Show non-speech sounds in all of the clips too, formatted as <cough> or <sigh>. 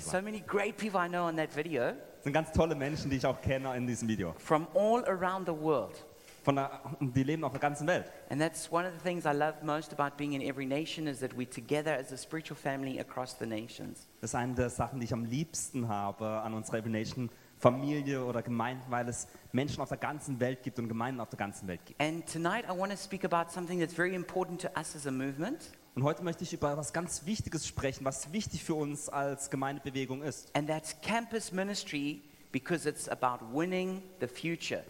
So many great people I know on that video Das sind ganz tolle Menschen, die ich auch kenne in diesem Video. from all around the world. Von der, die leben auf der ganzen Welt. And that's one of the things I love most about being in every nation is that we're together as a spiritual family across the nations. Das ist eine der Sachen, die ich am liebsten habe an unserer Every Nation Familie oder Gemeinden, weil es Menschen auf der ganzen Welt gibt und Gemeinden auf der ganzen Welt gibt. And tonight I want to speak about something that's very important to us as a movement, Und heute möchte ich über etwas ganz Wichtiges sprechen, was wichtig für uns als Gemeindebewegung ist. and that's campus ministry because it's about winning the future.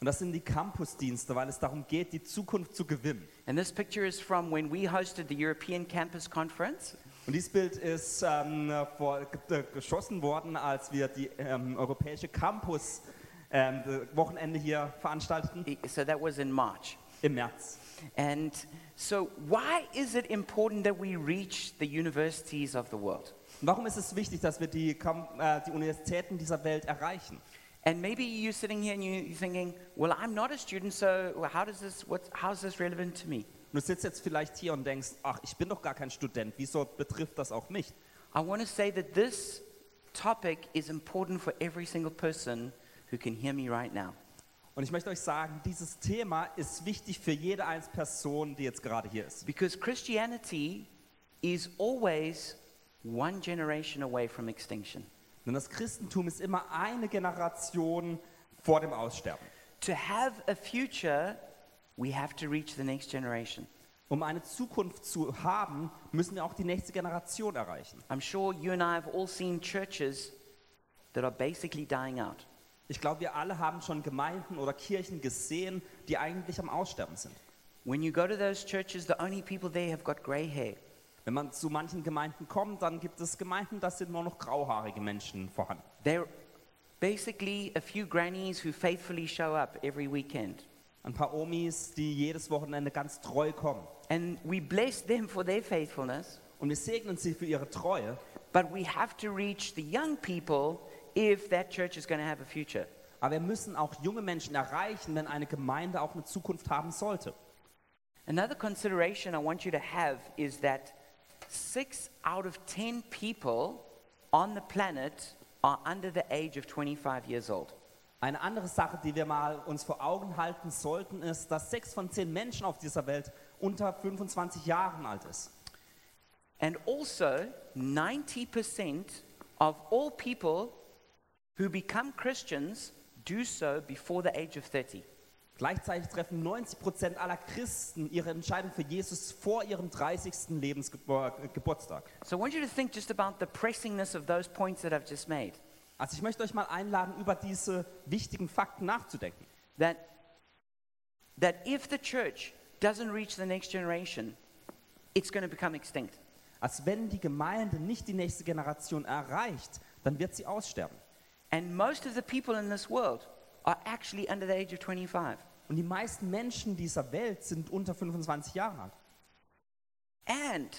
Und das sind die Campusdienste, weil es darum geht, die Zukunft zu gewinnen. And this picture is from when we hosted the European Campus Conference. Und dieses Bild ist ähm, vor, äh, geschossen worden, als wir die ähm, europäische Campus ähm, Wochenende hier veranstalteten So that was in March. im März. And so, why is it important that we reach the universities of the world? Warum ist es wichtig, dass wir die, äh, die Universitäten dieser Welt erreichen? And maybe you're sitting here and you- you're thinking, well, I'm not a student, so how does this, what's, how is this relevant to me? Und du sitzt jetzt vielleicht hier und denkst, ach, ich bin doch gar kein Student, wieso betrifft das auch mich? I want to say that this topic is important for every single person who can hear me right now. Und ich möchte euch sagen, dieses Thema ist wichtig für jede einzelne Person, die jetzt gerade hier ist. Because Christianity is always one generation away from extinction. Denn das Christentum ist immer eine Generation vor dem Aussterben. To have a future, we have to reach the next generation. Um eine Zukunft zu haben, müssen wir auch die nächste Generation erreichen. I'm sure you and I have all seen churches that are basically dying out. Ich glaube, wir alle haben schon Gemeinden oder Kirchen gesehen, die eigentlich am Aussterben sind. When you go to those churches, the only people there have got gray hair. Wenn man zu manchen Gemeinden kommt, dann gibt es Gemeinden, da sind nur noch grauhaarige Menschen vorhanden. They're basically a few grannies who faithfully show up every weekend. Ein paar Omis, die jedes Wochenende ganz treu kommen. And we bless them for their faithfulness, Und wir segnen sie für ihre Treue. but we have to reach the young people if that church is going to have a future. Aber wir müssen auch junge Menschen erreichen, wenn eine Gemeinde auch eine Zukunft haben sollte. Another consideration I want you to have is that six out of 10 people on the planet are under the age of 25 years old. Eine andere Sache, die wir mal uns vor Augen halten sollten, ist, dass sechs von zehn Menschen auf dieser Welt unter 25 Jahren alt ist. And also, 90% of all people who become Christians do so before the age of 30. Gleichzeitig treffen 90 Prozent aller Christen ihre Entscheidung für Jesus vor ihrem 30. Lebensgeburtstag. So I want you to think just about the pressingness of those points that I've just made. Also ich möchte euch mal einladen, über diese wichtigen Fakten nachzudenken. That, that if the church doesn't reach the next generation, it's going to become extinct. Als wenn die Gemeinde nicht die nächste Generation erreicht, dann wird sie aussterben. And most of the people in this world are actually under the age of 25. Und die meisten Menschen dieser Welt sind unter 25 Jahre alt. And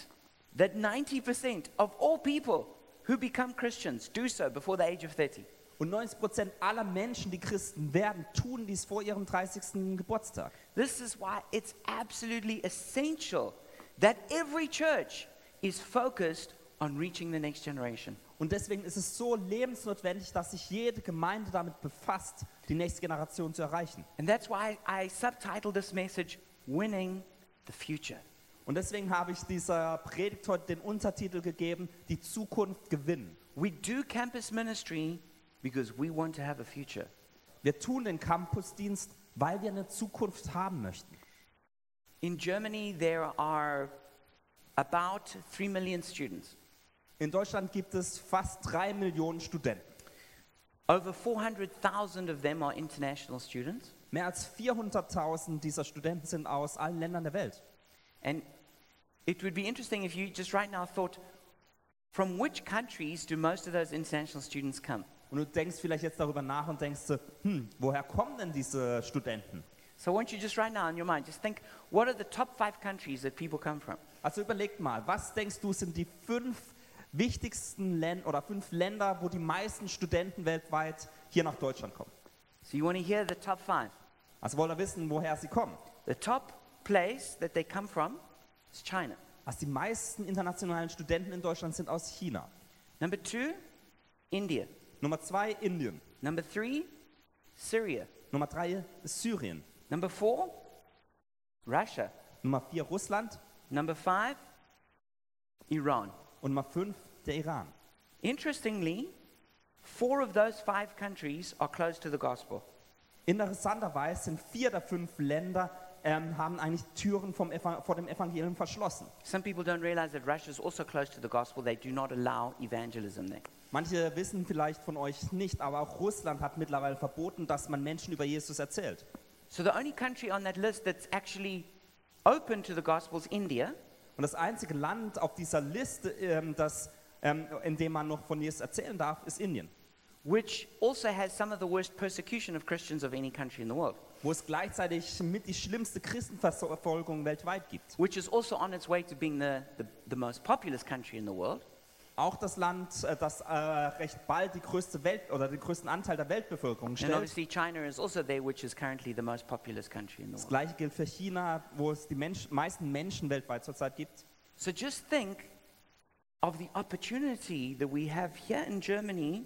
that 90% of all people who become Christians do so before the age of 30. Und 90% aller Menschen, die Christen werden, tun dies vor ihrem 30. Geburtstag. This is why it's absolutely essential that every church is focused on reaching the next generation. Und deswegen ist es so lebensnotwendig, dass sich jede Gemeinde damit befasst, die nächste Generation zu erreichen. And that's why I subtitled this message Winning the Future. Und deswegen habe ich dieser Predigt heute den Untertitel gegeben, die Zukunft gewinnen. We do campus ministry because we want to have a future. Wir tun den Campusdienst, weil wir eine Zukunft haben möchten. In Germany, there are about 3 million students. In Deutschland gibt es fast drei Millionen Studenten. Over 400,000 of them are international students. Mehr als 400.000 dieser Studenten sind aus allen Ländern der Welt. And it would be interesting if you just right now thought, from which countries do most of those international students come? Und du denkst vielleicht jetzt darüber nach und denkst, hm, woher kommen denn diese Studenten? So I want you just right now in your mind, just think, what are the top five countries that people come from? Also überleg mal, was denkst du sind die fünf wichtigsten Länder oder fünf Länder, wo die meisten Studenten weltweit hier nach Deutschland kommen? So you want to hear the top five. Also wollen wir wissen, woher sie kommen. The top place that they come from is China. Also die meisten internationalen Studenten in Deutschland sind aus China. Number two India. Nummer zwei Indien. Number three, Syria. Nummer drei ist Syrien. Number four, Russia. Nummer vier Russland. Number five, Iran. Und Nummer fünf der Iran. Interestingly, four of those five countries are close to the gospel. Interessanterweise sind vier der fünf Länder ähm, haben eigentlich Türen vom Eva vor dem Evangelium verschlossen. Some people don't realize that Russia is also close to the gospel. They do not allow evangelism there. Manche wissen vielleicht von euch nicht, aber auch Russland hat mittlerweile verboten, dass man Menschen über Jesus erzählt. So the only country on that list that's actually open to the gospel is India. Und das einzige Land auf dieser Liste, ähm, das, ähm, in dem man noch von Jesus erzählen darf, ist Indien, which also has some of the worst persecution of Christians of any country in the world, wo es gleichzeitig mit die schlimmste Christenverfolgung weltweit gibt. which is also on its way to being the, the, the most populous country in the world. Auch das Land, äh, das äh, recht bald die größte Welt oder den größten Anteil der Weltbevölkerung And stellt. obviously, China is also there, which is currently the most populous country in the Das world. gleiche gilt für China, wo es die Mensch, meisten Menschen weltweit zurzeit gibt. So just think of the opportunity that we have here in Germany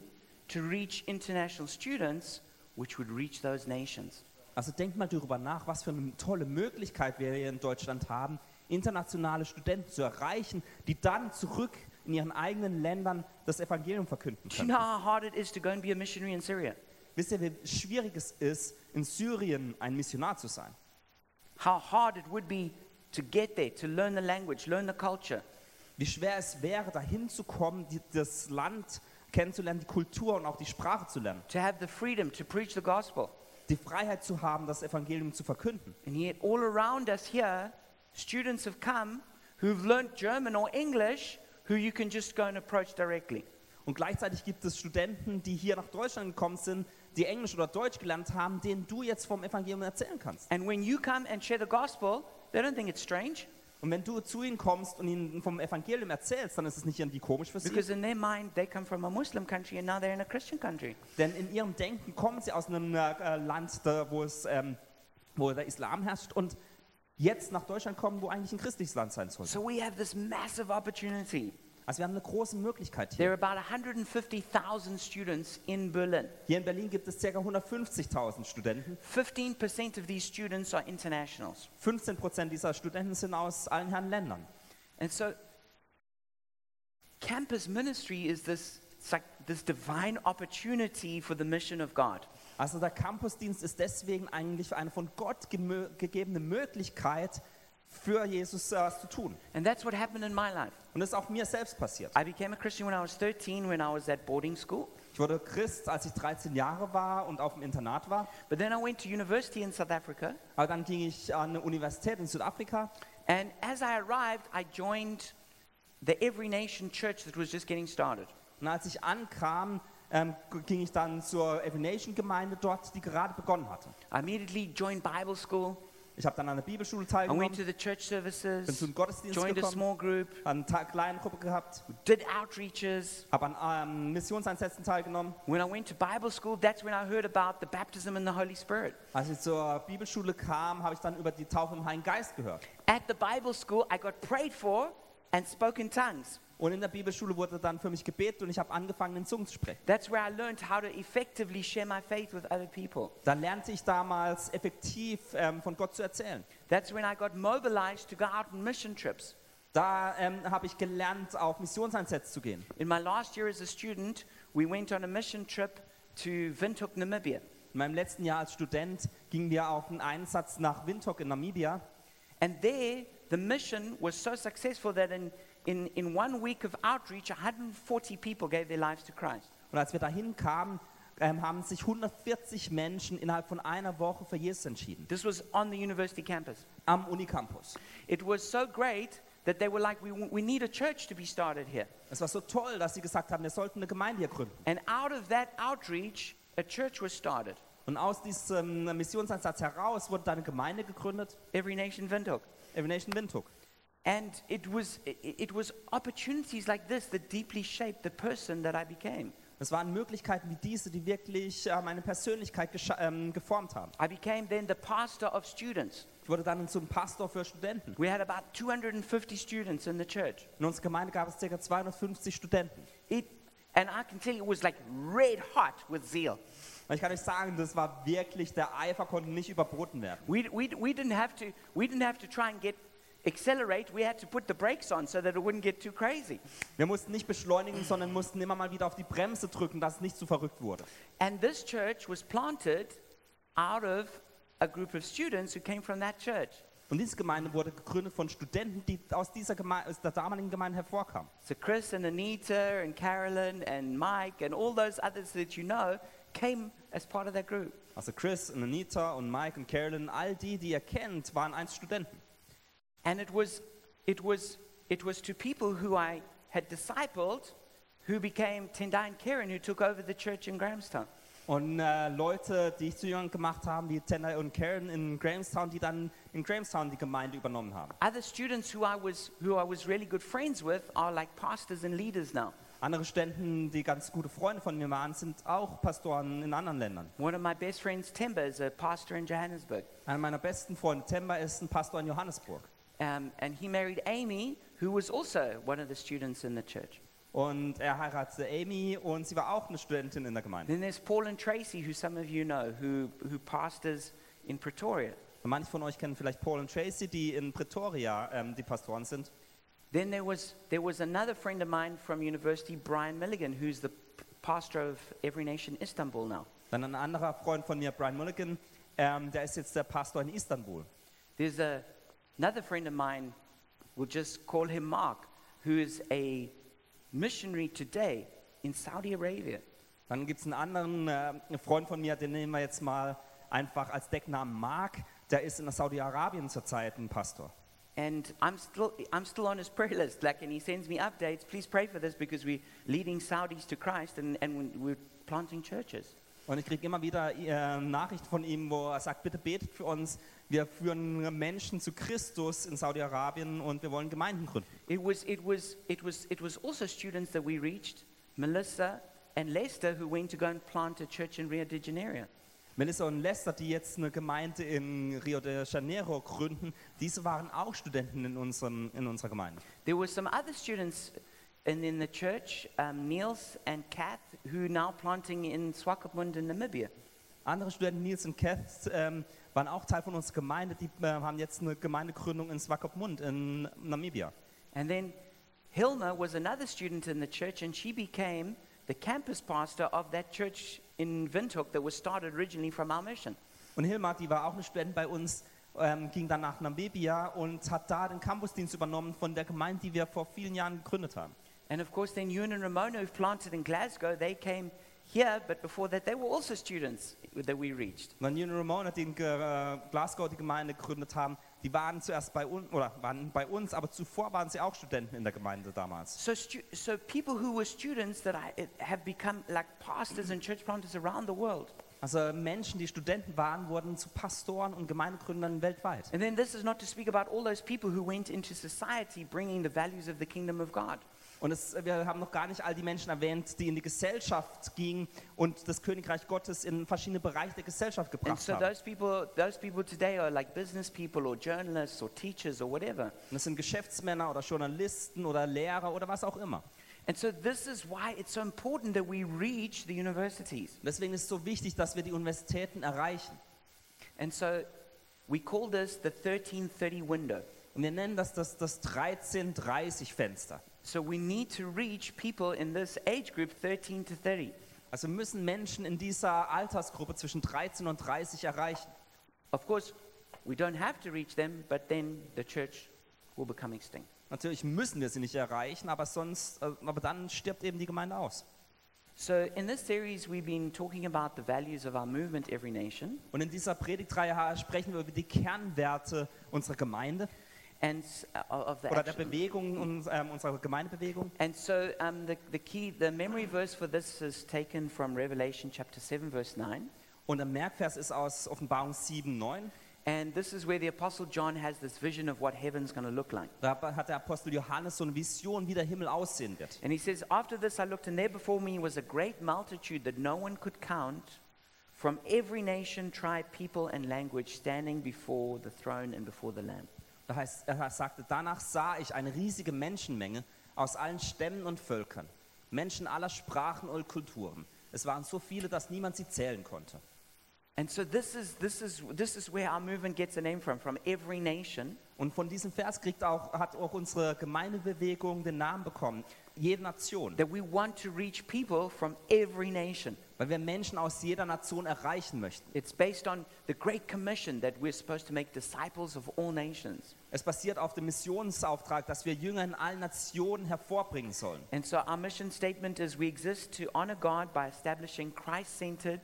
to reach international students, which would reach those nations. Also denkt mal darüber nach, was für eine tolle Möglichkeit wir hier in Deutschland haben, internationale Studenten zu erreichen, die dann zurück in ihren eigenen Ländern das Evangelium verkünden Do you können. know how hard it is to go and be a missionary in Syria? Wisst ihr, wie schwierig es ist, in Syrien ein Missionar zu sein? How hard it would be to get there, to learn the language, learn the culture. Wie schwer es wäre, dahin zu kommen, die, das Land kennenzulernen, die Kultur und auch die Sprache zu lernen. to have the freedom to preach the gospel. Die Freiheit zu haben, das Evangelium zu verkünden. And yet, all around us here, students have come who've learned German or English who you can just go and approach directly. Und gleichzeitig gibt es Studenten, die hier nach Deutschland gekommen sind, die Englisch oder Deutsch gelernt haben, denen du jetzt vom Evangelium erzählen kannst. And when you come and share the gospel, they don't think it's strange Und wenn du zu ihnen kommst und ihnen vom Evangelium erzählst, dann ist es nicht irgendwie komisch für sie. because in their mind, they come from a Muslim country and now they're in a Christian country. Denn in ihrem Denken kommen sie aus einem äh, Land, da, wo, es, ähm, wo der Islam herrscht und jetzt nach Deutschland kommen, wo eigentlich ein christliches Land sein sollte. So we have this massive opportunity. Also wir haben eine große Möglichkeit There hier. are about 150,000 students in Berlin. Hier in Berlin gibt es ca. 150.000 Studenten. 15% of these students are internationals. 15 Prozent dieser Studenten sind aus allen Herren Ländern. And so, campus ministry is this, it's like this divine opportunity for the mission of God. Also der Campusdienst ist deswegen eigentlich eine von Gott gegebene Möglichkeit für Jesus was zu tun. And that's what happened in my life. Und das ist auch mir selbst passiert. I became a Christian when I was 13, when I was at boarding school. Ich wurde Christ, als ich 13 Jahre war und auf dem Internat war. But then I went to university in South Africa. Aber dann ging ich an eine Universität in Südafrika. And as I arrived, I joined the Every Nation church that was just getting started. Und als ich ankam, ähm, ging ich dann zur Every Nation Gemeinde dort, die gerade begonnen hatte. I immediately joined Bible school. Ich habe dann an der Bibelschule I went teilgenommen, to the church bin services, zum Gottesdienst joined a gekommen, small group, eine Ta- kleine Gruppe gehabt, did outreaches. habe an ähm, Missionseinsätzen teilgenommen. When I went to Bible school, that's when I heard about the baptism in the Holy Spirit. Als ich zur Bibelschule kam, habe ich dann über die Taufe im Heiligen Geist gehört. At the Bible school, I got prayed for and spoke in tongues. Und in der Bibelschule wurde dann für mich gebetet und ich habe angefangen, in Zungen zu sprechen. That's where I learned how to effectively share my faith with other people. Da lernte ich damals effektiv ähm, von Gott zu erzählen. That's when I got mobilized to go out on mission trips. Da ähm, habe ich gelernt, auf Missionseinsätze zu gehen. In my last year as a student, we went on a mission trip to Windhoek, Namibia. In meinem letzten Jahr als Student gingen wir auf einen Einsatz nach Windhoek in Namibia. And there, the mission was so successful that in, in, in one week of outreach, 140 people gave their lives to Christ. Und als wir dahin kamen, ähm, haben sich 140 Menschen innerhalb von einer Woche für Jesus entschieden. This was on the university campus. Am Unicampus. It was so great that they were like, we, we need a church to be started here. Es war so toll, dass sie gesagt haben, wir sollten eine Gemeinde hier gründen. And out of that outreach, a church was started. Und aus diesem Missionseinsatz heraus wurde dann eine Gemeinde gegründet, Every Nation Windhoek. Every Nation Windhoek. And it was, it, was opportunities like this that deeply shaped the person that I became. Es waren Möglichkeiten wie diese, die wirklich äh, meine Persönlichkeit ähm, geformt haben. I became then the pastor of students. Ich wurde dann zum Pastor für Studenten. We had about 250 students in the church. In unserer Gemeinde gab es ca. 250 Studenten. It, And I can tell you it was like red hot with zeal. Und ich kann euch sagen, das war wirklich, der Eifer konnte nicht überboten werden. We, we, we, didn't have to, we didn't have to try and get accelerate. We had to put the brakes on so that it wouldn't get too crazy. Wir mussten nicht beschleunigen, sondern mussten immer mal wieder auf die Bremse drücken, dass es nicht zu verrückt wurde. And this church was planted out of a group of students who came from that church. Und diese Gemeinde wurde gegründet von Studenten, die aus, dieser Geme aus der damaligen Gemeinde hervorkamen. So Chris and Anita and Carolyn and Mike and all those others that you know came as part of that group. Also Chris und Anita und Mike und Carolyn, all die, die ihr kennt, waren einst Studenten. And it was, it was, it was to people who I had discipled who became Tendai and Karen who took over the church in Grahamstown. Und äh, Leute, die ich zu Jüngern gemacht habe, wie Tendai und Karen in Grahamstown, die dann in Grahamstown die Gemeinde übernommen haben. Other students who I was, who I was really good friends with are like pastors and leaders now. Andere Studenten, die ganz gute Freunde von mir waren, sind auch Pastoren in anderen Ländern. One of my best friends, Timber, is a pastor in Johannesburg. Einer meiner besten Freunde, Temba, ist ein Pastor in Johannesburg. Um, and he married Amy, who was also one of the students in the church. Und er heiratete Amy und sie war auch eine Studentin in der Gemeinde. Then there's Paul and Tracy, who some of you know, who, who pastors in Pretoria. Und manche von euch kennen vielleicht Paul und Tracy, die in Pretoria ähm, die Pastoren sind. Then there was, there was another friend of mine from university, Brian Milligan, who's the pastor of Every Nation Istanbul now. Dann ein anderer Freund von mir, Brian Mulligan, ähm, der ist jetzt der Pastor in Istanbul. There's a, another friend of mine, we'll just call him Mark, who is a missionary today in Saudi Arabia. Dann gibt es einen anderen äh, Freund von mir, den nehmen wir jetzt mal einfach als Decknamen Mark. Der ist in Saudi-Arabien zurzeit ein Pastor. And I'm still, I'm still on his prayer list. Like, and he sends me updates. Please pray for this because we're leading Saudis to Christ and, and we're planting churches. Und ich kriege immer wieder äh, Nachrichten von ihm, wo er sagt, bitte betet für uns. Wir führen Menschen zu Christus in Saudi-Arabien und wir wollen Gemeinden gründen. It was, it, was, it, was, it was also students that we reached, Melissa and Lester, who went to go and plant a church in Rio de Janeiro. Melissa und Lester, die jetzt eine Gemeinde in Rio de Janeiro gründen, diese waren auch Studenten in, unserem, in unserer Gemeinde. There were some other students in, in the church, um, Niels and Kath, who now planting in Swakopmund in Namibia. Andere Studenten, Nils und Kath, ähm, waren auch Teil von unserer Gemeinde. Die äh, haben jetzt eine Gemeindegründung in Swakopmund in Namibia. And then Hilma was another student in the church, and she became the campus pastor of that church in Windhoek that was started originally from our mission. Und Hilmar, die war auch eine Studentin bei uns, ähm, ging dann nach Namibia und hat da den Campusdienst übernommen von der Gemeinde, die wir vor vielen Jahren gegründet haben. And of course, then Ewan and Ramona, who've planted in Glasgow, they came here, but before that, they were also students that we reached. Øh, und dann Junior Ramona, die in Glasgow die Gemeinde gegründet haben, die waren zuerst bei uns, oder waren bei uns, aber zuvor waren sie auch Studenten in der Gemeinde damals. So, so people who were students that I, have become like pastors and church planters around the world. Also Menschen, die er Studenten waren, wurden zu Pastoren und Gemeindegründern weltweit. And then this is not to speak about all those people who went into society bringing the values of the kingdom of God. Und es, wir haben noch gar nicht all die Menschen erwähnt, die in die Gesellschaft gingen und das Königreich Gottes in verschiedene Bereiche der Gesellschaft And gebracht so haben. those people, those people today are like business people or journalists or teachers or whatever. Und das sind Geschäftsmänner oder Journalisten oder Lehrer oder was auch immer. And so this is why it's so important that we reach the universities. Deswegen ist es so wichtig, dass wir die Universitäten erreichen. And so we call this the 1330 window. Und wir nennen das das, das 1330-Fenster. So we need to reach people in this age group 13 to 30. Also müssen Menschen in dieser Altersgruppe zwischen 13 und 30 erreichen. Of course, we don't have to reach them, but then the church will become extinct. Natürlich müssen wir sie nicht erreichen, aber sonst, äh, aber dann stirbt eben die Gemeinde aus. So in this series, we've been talking about the values of our movement, Every Nation. Und in dieser Predigtreihe sprechen wir über die Kernwerte unserer Gemeinde and uh, of the oder der Bewegung uns, ähm, unserer Gemeindebewegung. And so um, the, the key, the memory verse for this is taken from Revelation chapter 7, verse 9. Und der Merkvers ist aus Offenbarung 7, 9. And this is where the Apostle John has this vision of what heaven's going to look like. Da hat der Apostel Johannes so eine Vision, wie der Himmel aussehen wird. And he says, After this I looked, and there before me was a great multitude that no one could count from every nation, tribe, people, and language standing before the throne and before the Lamb. Da heißt, er sagte, danach sah ich eine riesige Menschenmenge aus allen Stämmen und Völkern. Menschen aller Sprachen und Kulturen. Es waren so viele, dass niemand sie zählen konnte. And so this is, this is, this is where our movement gets a name from, from every nation. Und von diesem Vers kriegt auch, hat auch unsere Gemeindebewegung den Namen bekommen. Jede Nation. That we want to reach people from every nation. Weil wir Menschen aus jeder Nation erreichen möchten. It's based on the Great Commission that we're supposed to make disciples of all nations. Es basiert auf dem Missionsauftrag, dass wir Jünger in allen Nationen hervorbringen sollen. And so our mission statement is we exist to honor God by establishing Christ centered,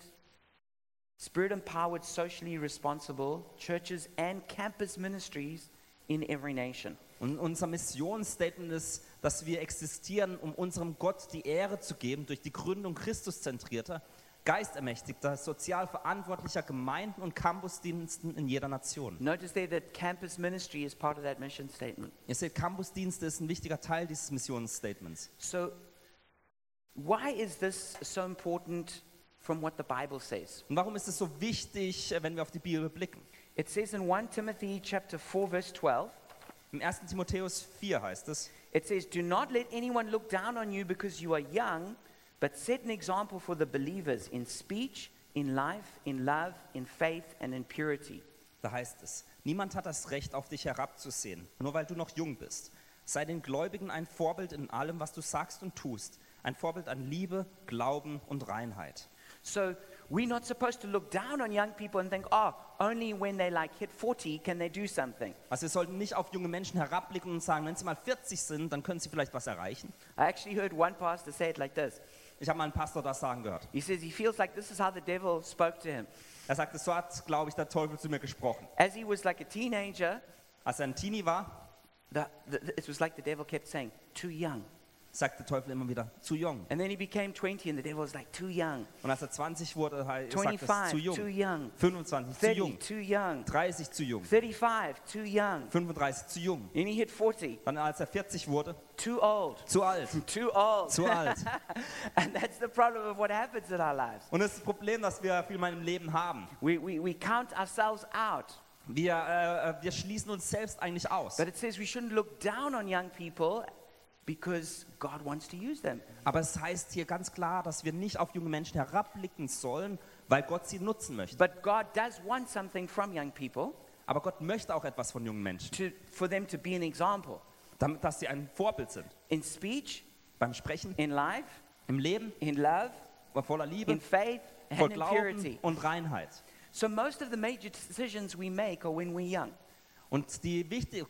spirit empowered, socially responsible churches and campus ministries in every nation. Und unser Missionsstatement ist, dass wir existieren, um unserem Gott die Ehre zu geben durch die Gründung Christuszentrierter, geistermächtigter, sozial verantwortlicher Gemeinden und Campusdiensten in jeder Nation. Notice there that campus ministry is part of that mission statement. Ihr seht, Campusdienste ist ein wichtiger Teil dieses Missionsstatements. So, why is this so important from what the Bible says? Und warum ist es so wichtig, äh, wenn wir auf die Bibel blicken? It says in 1 Timothy chapter 4 verse 12, Im 1. Timotheus 4 heißt es, it says, "Do not let anyone look down on you because you are young, but set an example for the believers in speech, in life, in love, in faith and in purity." da heißt es, niemand hat das Recht, auf dich herabzusehen, nur weil du noch jung bist. Sei den Gläubigen ein Vorbild in allem, was du sagst und tust. Ein Vorbild an Liebe, Glauben und Reinheit. So, we're not supposed to look down on young people and think, "Oh, only when they like hit 40 can they do something." Also wir sollten nicht auf junge Menschen herabblicken und sagen, wenn sie mal 40 sind, dann können sie vielleicht was erreichen. I actually heard one pastor say it like this. Ich habe mal einen Pastor das sagen gehört. He says he feels like this is how the devil spoke to him. Er sagte, so hat, glaube ich, der Teufel zu mir gesprochen. As he was like a teenager, Als er ein Teenie war, the, the, it was like the devil kept saying, too young. Sagte der Teufel immer wieder, zu jung. And then he became 20 and the devil was like, too young. Und als er 20 wurde, es, 25, zu too jung. young. 25, zu 30, jung. too young. 30, zu jung. 35, too young. 35, zu jung. Then he hit 40, Dann als er 40 wurde, too old. zu alt. <laughs> Too old. Zu alt. <laughs> and that's the problem of what happens in our lives. Und das ist das Problem, das wir viel mal im Leben haben. We, we, we count ourselves out. Wir, äh, äh, wir schließen uns selbst eigentlich aus. But it says we shouldn't look down on young people because God wants to use them. Aber es heißt hier ganz klar, dass wir nicht auf junge Menschen herabblicken sollen, weil Gott sie nutzen möchte. But God does want something from young people Aber Gott möchte auch etwas von jungen Menschen, to, for them to be an example damit dass sie ein Vorbild sind. in speech, Beim Sprechen, in life, im Leben, in love, voller in Liebe, faith, voll and in Glauben purity. und Reinheit. So most of the major decisions we make are when we're young. Und die, wichtig,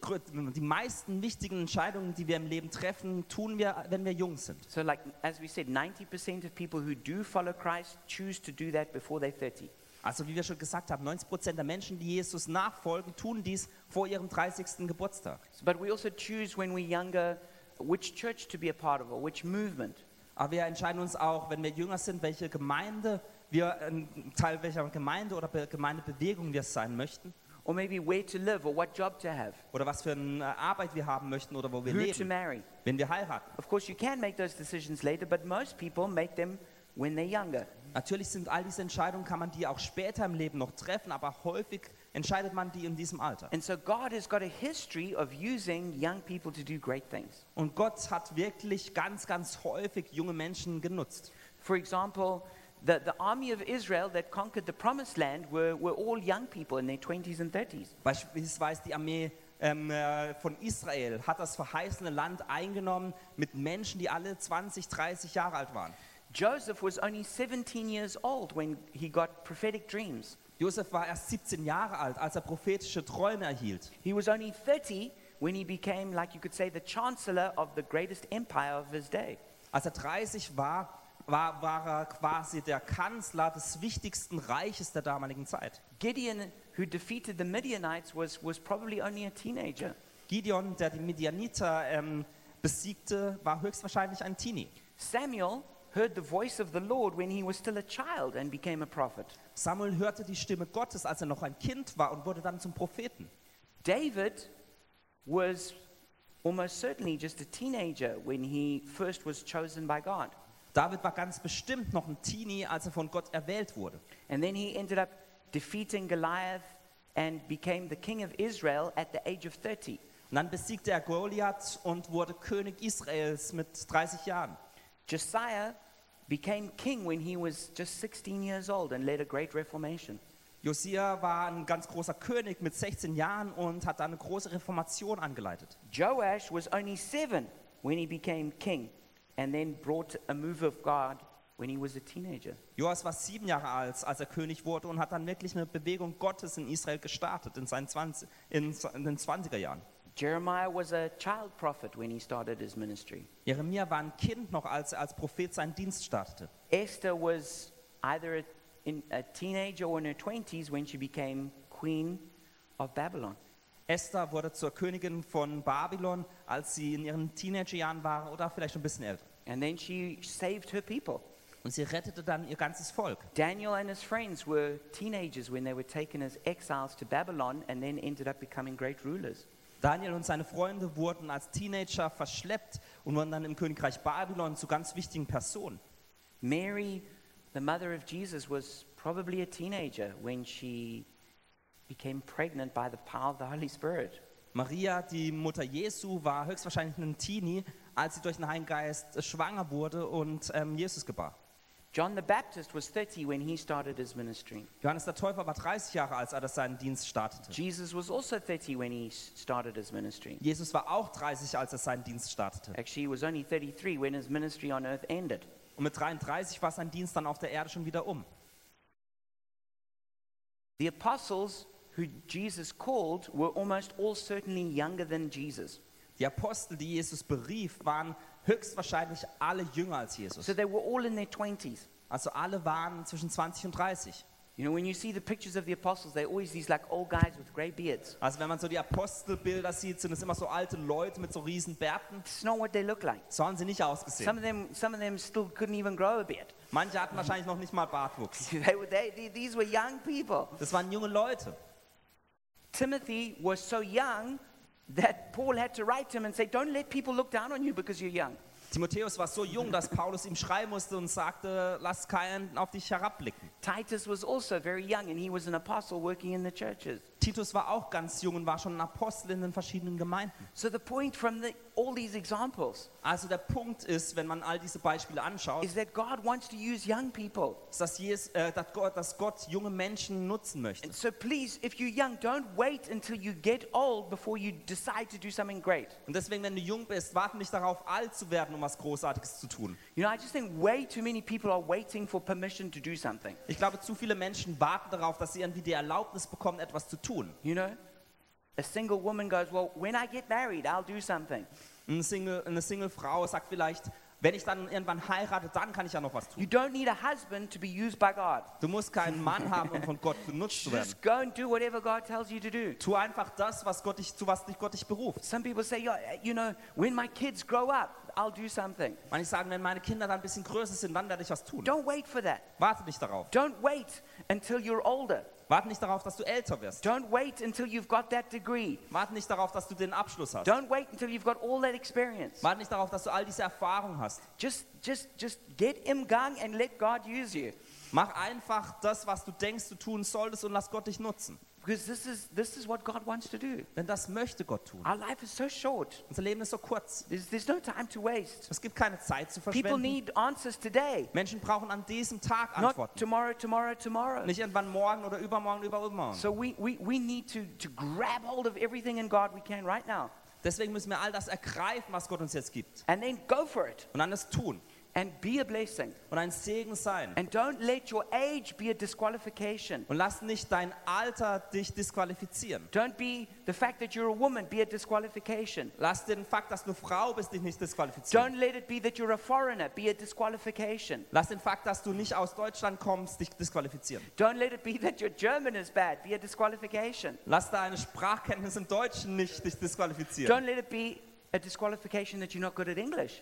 die meisten wichtigen Entscheidungen, die wir im Leben treffen, tun wir, wenn wir jung sind. So like as we said, 90% of people who do follow Christ choose to do that before they're 30. Also wie wir schon gesagt haben, 90 Prozent der Menschen, die Jesus nachfolgen, tun dies vor ihrem 30. Geburtstag. But we also choose when we're younger which church to be a part of or which movement. Aber wir entscheiden uns auch, wenn wir jünger sind, welche Gemeinde wir, ein Teil welcher Gemeinde oder Be Gemeindebewegung wir sein möchten. Or maybe where to live or what job to have, Oder was für eine Arbeit wir haben möchten oder wo wir who to leben, marry. wenn wir heiraten. Of course, you can make those decisions later, but most people make them when they're younger. Natürlich sind all diese Entscheidungen, kann man die auch später im Leben noch treffen, aber häufig entscheidet man die in diesem Alter. And so God has got a history of using young people to do great things. Und Gott hat wirklich ganz, ganz häufig junge Menschen genutzt. For example, the, the army of Israel that conquered the promised land were, were all young people in their 20s and 30s. Beispielsweise die Armee ähm, äh, von Israel hat das verheißene Land eingenommen mit Menschen, die alle 20, 30 Jahre alt waren. Joseph was only 17 years old when he got prophetic dreams. Josef war erst 17 Jahre alt, als er prophetische Träume erhielt. He was only 30 when he became, like you could say, the chancellor of the greatest empire of his day. Als er 30 war, war, war er quasi der Kanzler des wichtigsten Reiches der damaligen Zeit. Gideon, who defeated the Midianites, was, was probably only a teenager. Gideon, der die Midianiter ähm, besiegte, war höchstwahrscheinlich ein Teenie. Samuel heard the voice of the Lord when he was still a child and became a prophet. Samuel hörte die Stimme Gottes, als er noch ein Kind war und wurde dann zum Propheten. David was almost certainly just a teenager when he first was chosen by God. David war ganz bestimmt noch ein Teenie, als er von Gott erwählt wurde. And then he ended up defeating Goliath and became the king of Israel at the age of 30. Und dann besiegte er Goliath und wurde König Israels mit 30 Jahren. Josiah became king when he was just 16 years old and led a great reformation. Josia war ein ganz großer König mit 16 Jahren und hat da eine große Reformation angeleitet. Joash was only seven when he became king and then brought a move of God when he was a teenager. Joas war sieben Jahre alt, als er König wurde und hat dann wirklich eine Bewegung Gottes in Israel gestartet in, seinen 20, in, in den 20er Jahren. Jeremiah was a child prophet when he started his ministry. Jeremia war ein Kind noch, als er als Prophet seinen Dienst startete. Esther was either a, in, a teenager or in her 20s when she became queen of Babylon. Esther wurde zur Königin von Babylon, als sie in ihren Teenagerjahren war oder vielleicht schon ein bisschen älter. And then she saved her people. Und sie rettete dann ihr ganzes Volk. Daniel and his friends were teenagers when they were taken as exiles to Babylon and then ended up becoming great rulers. Daniel und seine Freunde wurden als Teenager verschleppt und wurden dann im Königreich Babylon zu ganz wichtigen Personen. Mary, the mother of Jesus, was probably a teenager when she became pregnant by the power of the Holy Spirit. Maria, die Mutter Jesu, war höchstwahrscheinlich ein Teenie, als sie durch den Heiligen Geist schwanger wurde und ähm, Jesus gebar. John the Baptist was 30 when he started his ministry. Johannes der Täufer war 30 Jahre alt, als er seinen Dienst startete. Jesus was also 30 when he started his ministry. Jesus war auch 30, als er seinen Dienst startete. Actually, he was only 33 when his ministry on earth ended. Und mit 33 war sein Dienst dann auf der Erde schon wieder um. The apostles who Jesus called were almost all certainly younger than Jesus. Die Apostel, die Jesus berief, waren höchstwahrscheinlich alle jünger als Jesus. So they were all in their 20s. Also alle waren zwischen 20 und 30. You know, when you see the pictures of the apostles, they're always these like old guys with grey beards. Also wenn man so die Apostelbilder sieht, sind es immer so alte Leute mit so riesen Bärten. It's not what they look like. So haben sie nicht Some ausgesehen. of them, some of them still couldn't even grow a beard. Manche hatten wahrscheinlich noch nicht mal Bartwuchs. <laughs> They were, they- these were young people. Das waren junge Leute. Timothy was so young that Paul had to write to him and say, Don't let people look down on you because you're young. Timotheus war so jung, dass Paulus ihm schreiben musste und sagte, lass keinen auf dich herabblicken. Titus was also very young and he was an apostle working in the churches. Titus war auch ganz jung und war schon ein Apostel in den verschiedenen Gemeinden. So the point from the, all these examples Also der Punkt ist, wenn man all diese Beispiele anschaut, is that God wants to use young people. ist, dass, Jesus, äh, dass, Gott, dass Gott junge Menschen nutzen möchte. And so please, if you're young, don't wait until you get old before you decide to do something great. Und deswegen, wenn du jung bist, warte nicht darauf, alt zu werden, um was Großartiges zu tun. You know, I just think way too many people are waiting for permission to do something. Ich glaube, zu viele Menschen warten darauf, dass sie irgendwie die Erlaubnis bekommen, etwas zu tun. You know? A single woman goes, Well, when I get married, I'll do something. Eine Single, eine Single-Frau sagt vielleicht, wenn ich dann irgendwann heirate, dann kann ich ja noch was tun. You don't need a husband to be used by God. Du musst keinen Mann haben, um von Gott benutzt zu werden. Just go and do whatever God tells you to do. Tu einfach das, was Gott dich, zu was dich Gott dich beruft. Some people say, you know, when my kids grow up, I'll do something. Manche sagen, wenn meine Kinder dann ein bisschen größer sind, dann werde ich was tun. Don't wait for that. Warte nicht darauf. Don't wait until you're older. Warte nicht darauf, dass du älter wirst. Don't wait until you've got that degree. Warte nicht darauf, dass du den Abschluss hast. Don't wait until you've got all that experience. Warte nicht darauf, dass du all diese Erfahrung hast. Just, just, just get in gang and let God use you. Mach einfach das, was du denkst, du tun solltest und lass Gott dich nutzen. Because this is, this is what God wants to do. Denn das möchte Gott tun. Our life is so short. Unser Leben ist so kurz. There's, there's no time to waste. Es gibt keine Zeit zu verschwenden. People need answers today, Menschen brauchen an diesem Tag not Antworten. tomorrow, tomorrow, tomorrow. Nicht irgendwann morgen oder übermorgen, übermorgen. So we, we, we need to, to grab hold of everything in God we can right now Deswegen müssen wir all das ergreifen, was Gott uns jetzt gibt. and then go for it Und dann das tun. And be a blessing. Und ein Segen sein. And don't let your age be a disqualification. Und lass nicht dein Alter dich disqualifizieren. Don't be the fact that you're a woman be a disqualification. Lass den Fakt, dass du Frau bist, dich nicht disqualifizieren. Don't let it be that you're a foreigner be a disqualification. Lass den Fakt, dass du nicht aus Deutschland kommst, dich disqualifizieren. Don't let it be that your German is bad be a disqualification. Lass deine Sprachkenntnis im Deutschen nicht dich disqualifizieren. Don't let it be a disqualification that you're not good at English.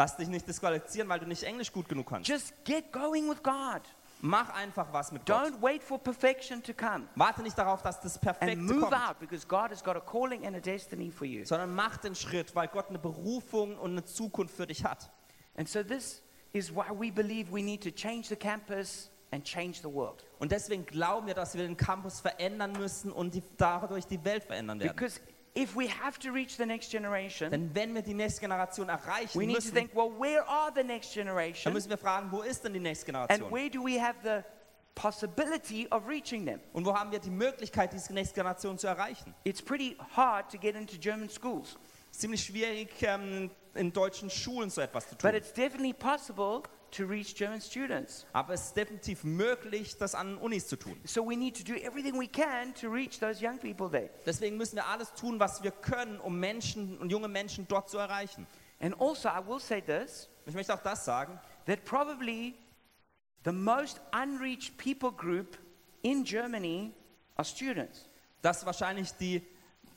Lass dich nicht disqualifizieren, weil du nicht Englisch gut genug kannst. Just get going with God. Mach einfach was mit Gott. Don't wait for perfection to come. Warte nicht darauf, dass das And Perfekte move kommt, out because God has got a calling and a destiny for you. sondern mach den Schritt, weil Gott eine Berufung und eine Zukunft für dich hat. And so this is why we believe we need to change the campus and change the world. Und deswegen glauben wir, dass wir den Campus verändern müssen und die, dadurch die Welt verändern werden. Because if we have to reach the next generation, Denn wenn wir die nächste Generation erreichen we need to müssen, think, well, where are the next dann generation? müssen wir fragen, wo ist denn die nächste And Generation? where do we have the possibility of reaching them? Und wo haben wir die Möglichkeit, diese nächste Generation zu erreichen? It's pretty hard to get into German schools, ziemlich schwierig, ähm, in deutschen Schulen so etwas zu but tun. it's definitely possible to reach German students. Aber es ist definitiv möglich, das an Unis zu tun. So we need to do everything we can to reach those young people there. Deswegen müssen wir alles tun, was wir können, um Menschen und junge Menschen dort zu erreichen. And also, I will say this Ich möchte auch das sagen, that probably the most unreached people group in Germany are students. dass wahrscheinlich die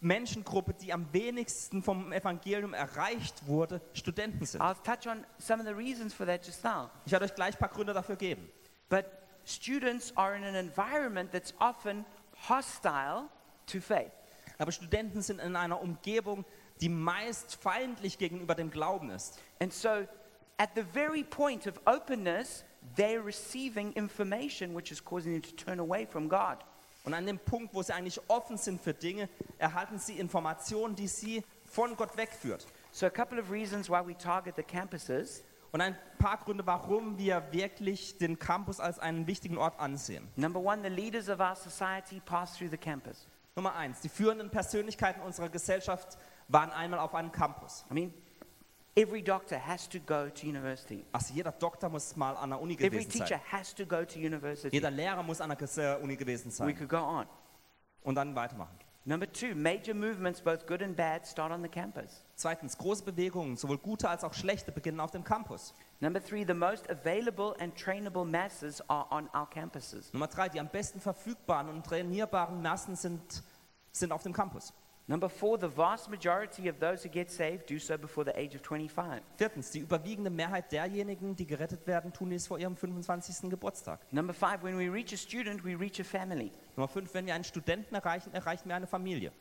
Menschengruppe, die am wenigsten vom Evangelium erreicht wurde, Studenten sind. I'll touch on some of the reasons for that just now. Ich werde euch gleich ein paar Gründe dafür geben. But students are in an environment that's often hostile to faith. Aber Studenten sind in einer Umgebung, die meist feindlich gegenüber dem Glauben ist. And so, at the very point of openness, they're receiving information which is causing them to turn away from God. Und an dem Punkt, wo sie eigentlich offen sind für Dinge, erhalten sie Informationen, die sie von Gott wegführt. So, a couple of reasons why we target the campuses. Und ein paar Gründe, warum wir wirklich den Campus als einen wichtigen Ort ansehen. Number one, the leaders of our society pass through the campus. Nummer eins, die führenden Persönlichkeiten unserer Gesellschaft waren einmal auf einem Campus. I mean, every doctor has to go to university. Also jeder Doktor muss mal an der Uni Every gewesen teacher sein. has to go to university. Jeder Lehrer muss an der Uni gewesen We sein. could go on. Und dann weitermachen. Number two, major movements, both good and bad, start on the campus. Zweitens, große Bewegungen, sowohl gute als auch schlechte, beginnen auf dem Campus. Number three, the most available and trainable masses are on our campuses. Nummer drei, die am besten verfügbaren und trainierbaren Massen sind, sind auf dem Campus. Number four, the vast majority of those who get saved do so before the age of 25. Viertens, die überwiegende Mehrheit derjenigen, die gerettet werden, tun dies vor ihrem 25. Geburtstag. Number five, when we reach a student, we reach a family Nummer fünf, wenn wir einen Studenten erreichen, erreichen wir eine Familie.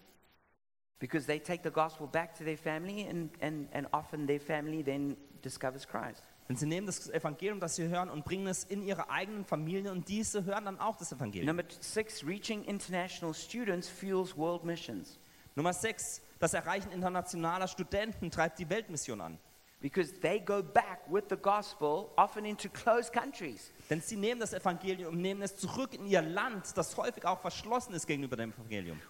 because they take the gospel back to their family, and, and, and often their family then discovers Christ. Denn sie nehmen das Evangelium, das sie hören, und bringen es in ihre eigenen Familien und diese hören dann auch das Evangelium. Number six, reaching international students fuels world missions Nummer sechs, das Erreichen internationaler Studenten treibt die Weltmission an. because they go back with the gospel, often into closed countries. Denn sie nehmen das Evangelium und nehmen es zurück in ihr Land, das häufig auch verschlossen ist gegenüber dem Evangelium.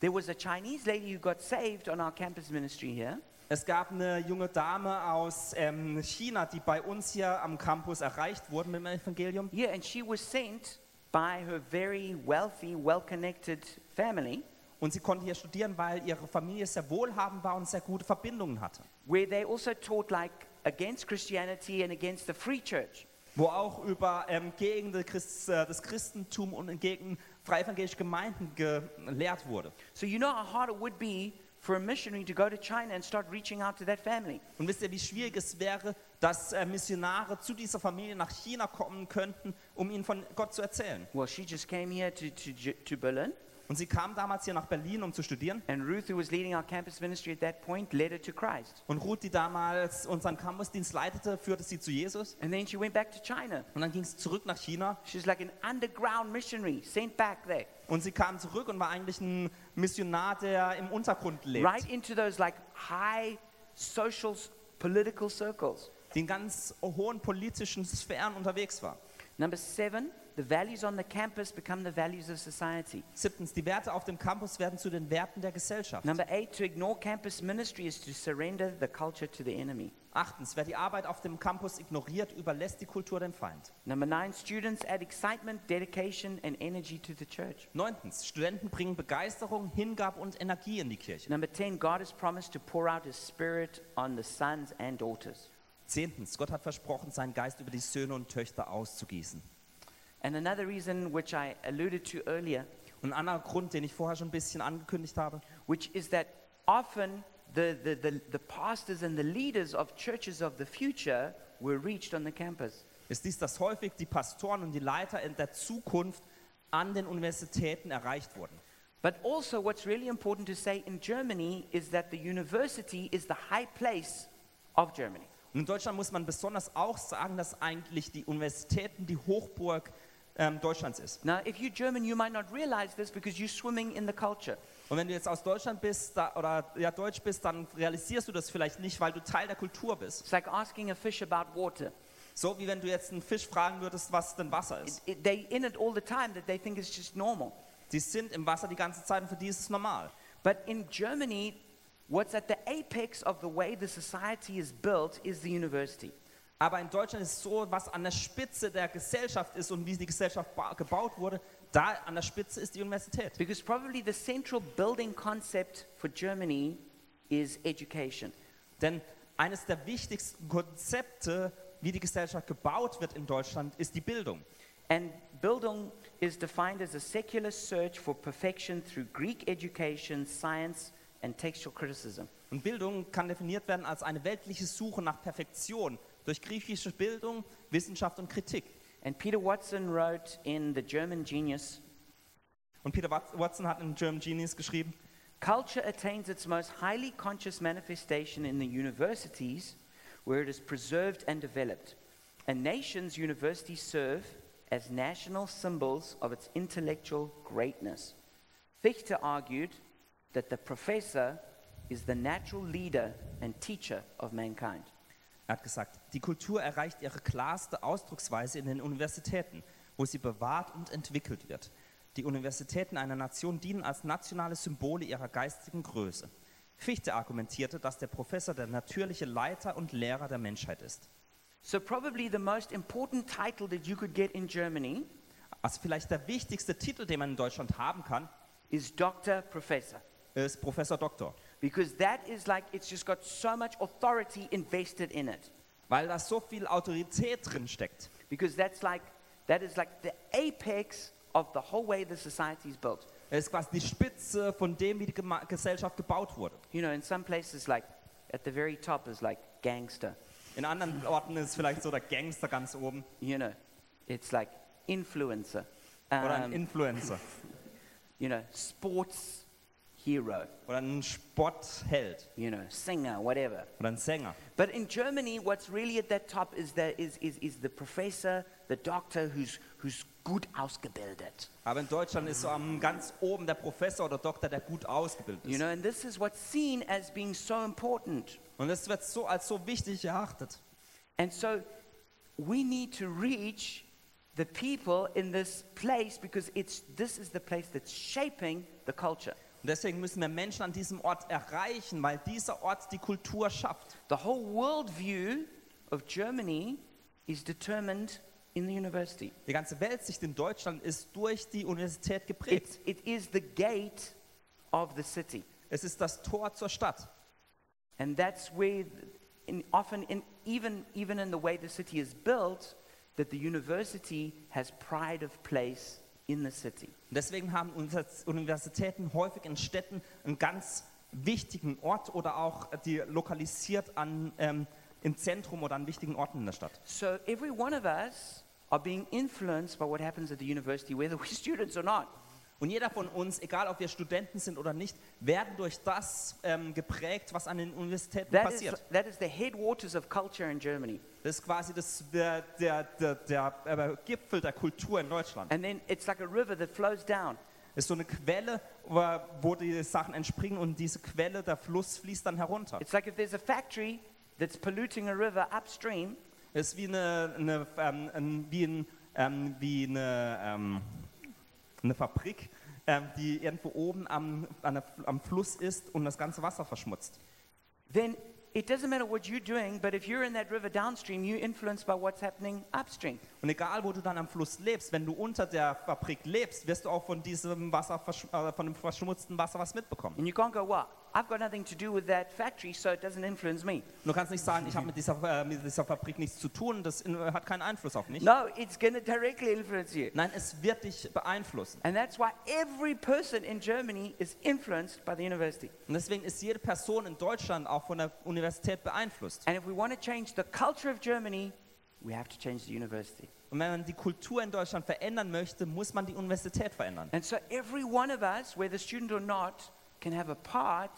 There was a Chinese lady who got saved on our campus ministry here. Es gab eine junge Dame aus ähm, China, die bei uns hier am Campus erreicht wurde mit dem Evangelium. Yeah, and she was sent by her very wealthy, well connected family, Und sie konnte hier studieren, weil ihre Familie sehr wohlhabend war und sehr gute Verbindungen hatte. where they also taught like against Christianity and against the free church. Wo auch über ähm, gegen Christ, äh, das Christentum und gegen freievangelische Gemeinden gelehrt wurde. So you know how hard it would be for a missionary to go to China and start reaching out to that family. Und wisst ihr, wie schwierig es wäre, dass äh, Missionare zu dieser Familie nach China kommen könnten, um ihnen von Gott zu erzählen? Well, she just came here to, to, to Berlin, Und sie kam damals hier nach Berlin, um zu studieren. and Ruth, who was leading our campus ministry at that point, led her to Christ. Und Ruth, die damals unseren Campusdienst leitete, führte sie zu Jesus. And then she went back to China. Und dann ging sie zurück nach China. She's like an underground missionary sent back there, Und sie kam zurück und war eigentlich ein Missionar, der im Untergrund lebt. right into those like high social, political circles. Die in ganz hohen politischen Sphären unterwegs war. Number seven, the values on the campus become the values of society. Siebtens, die Werte auf dem Campus werden zu den Werten der Gesellschaft. Number eight, to ignore campus ministry is to surrender the culture to the enemy. Achtens, wer die Arbeit auf dem Campus ignoriert, überlässt die Kultur dem Feind. Number nine, students add excitement, dedication, and energy to the church. Neuntens, Studenten bringen Begeisterung, Hingabe und Energie in die Kirche. Number 10, God has promised to pour out his spirit on the sons and daughters. Zehntens, Gott hat versprochen, seinen Geist über die Söhne und Töchter auszugießen. And another reason, which I alluded to earlier, Und ein anderer Grund, den ich vorher schon ein bisschen angekündigt habe, which is that often the, the, the, the pastors and the leaders of churches of the future were reached on the campus. ist dies, dass häufig die Pastoren und die Leiter in der Zukunft an den Universitäten erreicht wurden. But also, what's really important to say in Germany is that the university is the high place of Germany. Und in Deutschland muss man besonders auch sagen, dass eigentlich die Universitäten die Hochburg ähm, Deutschlands ist. Now, if you're German, you might not realize this because you're swimming in the culture. Und wenn du jetzt aus Deutschland bist da, oder ja, Deutsch bist, dann realisierst du das vielleicht nicht, weil du Teil der Kultur bist. It's like asking a fish about water. So wie wenn du jetzt einen Fisch fragen würdest, was denn Wasser ist. It, they in it all the time that they think it's just normal. Die sind im Wasser die ganze Zeit und für die ist es normal. But in Germany, what's at the apex of the way the society is built is the university. Aber in Deutschland ist es so, was an der Spitze der Gesellschaft ist und wie die Gesellschaft ba- gebaut wurde, da an der Spitze ist die Universität. Because probably the central building concept for Germany is education. Denn eines der wichtigsten Konzepte, wie die Gesellschaft gebaut wird in Deutschland, ist die Bildung. And Bildung is defined as a secular search for perfection through Greek education, science, and textual criticism. Und Bildung kann definiert werden als eine weltliche Suche nach Perfektion durch griechische Bildung, Wissenschaft und Kritik. And Peter Watson wrote in The German Genius Und Peter Watson hat in German Genius geschrieben, Culture attains its most highly conscious manifestation in the universities, where it is preserved and developed. A nation's universities serve as national symbols of its intellectual greatness. Fichte argued that the professor is the natural leader and teacher of mankind. Er hat gesagt, die Kultur erreicht ihre klarste Ausdrucksweise in den Universitäten, wo sie bewahrt und entwickelt wird. Die Universitäten einer Nation dienen als nationale Symbole ihrer geistigen Größe. Fichte argumentierte, dass der Professor der natürliche Leiter und Lehrer der Menschheit ist. So, probably the most important title that you could get in Germany Also vielleicht der wichtigste Titel, den man in Deutschland haben kann, is Doctor Professor. ist Professor Doktor. Because that is like, it's just got so much authority invested in it. Weil da so viel Autorität drin steckt. Because that's like, that is like the apex of the whole way the society is built. Er ist quasi die Spitze von dem, wie die Gema Gesellschaft gebaut wurde. You know, in some places, like, at the very top is like gangster. In anderen Orten ist vielleicht so der Gangster ganz oben You know, it's like influencer. oder ein Um, Influencer <laughs> you know, sports hero. oder ein Sportheld You know, singer, whatever. oder ein Sänger. But in Germany, what's really at that top is the, is, is, is the professor, the doctor who's, who's gut ausgebildet. Aber in Deutschland ist so am ganz oben der Professor oder Doktor, der gut ausgebildet ist. You know, and this is what's seen as being so important. Und es wird so als so wichtig erachtet. And so we need to reach the people in this place because it's, this is the place that's shaping the culture. Und deswegen müssen wir Menschen an diesem Ort erreichen, weil dieser Ort die Kultur schafft. The whole worldview of Germany is determined in the university. Die ganze Weltsicht in Deutschland ist durch die Universität geprägt. It's, it is the gate of the city. Es ist das Tor zur Stadt. And that's where, in, often, in, even, even in the way the city is built, that the university has pride of place in the city. Deswegen haben Univers- Universitäten häufig in Städten einen ganz wichtigen Ort oder auch die lokalisiert an, ähm, im Zentrum oder an wichtigen Orten in der Stadt. So every one of us are being influenced by what happens at the university, whether we're <laughs> students or not. Und jeder von uns, egal ob wir Studenten sind oder nicht, werden durch das ähm, geprägt, was an den Universitäten That is, passiert. that is the headwaters of culture in Germany. Das ist quasi das, der, der, der, der äh, Gipfel der Kultur in Deutschland. And then it's like a river that flows down. Es ist so eine Quelle, wo, die Sachen entspringen und diese Quelle, der Fluss fließt dann herunter. It's like if there's a factory that's polluting a river upstream, Es ist wie eine, eine, ähm, wie, ein, ähm, wie eine, ähm, eine Fabrik, ähm, die irgendwo oben am, der, am Fluss ist und das ganze Wasser verschmutzt. then it doesn't matter what you're doing, but if you're in that river downstream, you're influenced by what's happening upstream. Und egal, wo du dann am Fluss lebst, wenn du unter der Fabrik lebst, wirst du auch von diesem Wasser, äh, von dem verschmutzten Wasser was mitbekommen. And you can't go, well, I've got nothing to do with that factory, so it doesn't influence me. Du kannst nicht sagen, ich habe mit äh, mit dieser Fabrik nichts zu tun, das in, hat keinen Einfluss auf mich. No, it's going to directly influence you. Nein, es wird dich beeinflussen. And that's why every person in Germany is influenced by the university. Und deswegen ist jede Person in Deutschland auch von der Universität beeinflusst. And if we want to change the culture of Germany, we have to change the university. Und wenn man die Kultur in Deutschland verändern möchte, muss man die Universität verändern. And so every one of us, whether student or not, can have a part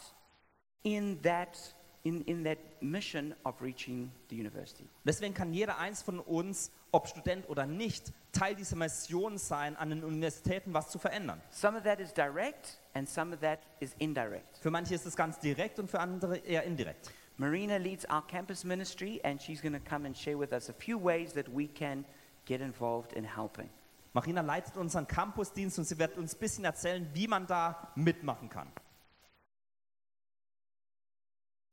in that, in, in that mission of reaching the university. Deswegen kann jeder eins von uns, ob Student oder nicht, Teil dieser Mission sein, an den Universitäten was zu verändern. Some of that is direct, and some of that is indirect. Für manche ist es ganz direkt und für andere eher indirekt. Marina leads our campus ministry, and she's going to come and share with us a few ways that we can get involved in helping. Marina leitet unseren Campusdienst und sie wird uns ein bisschen erzählen, wie man da mitmachen kann.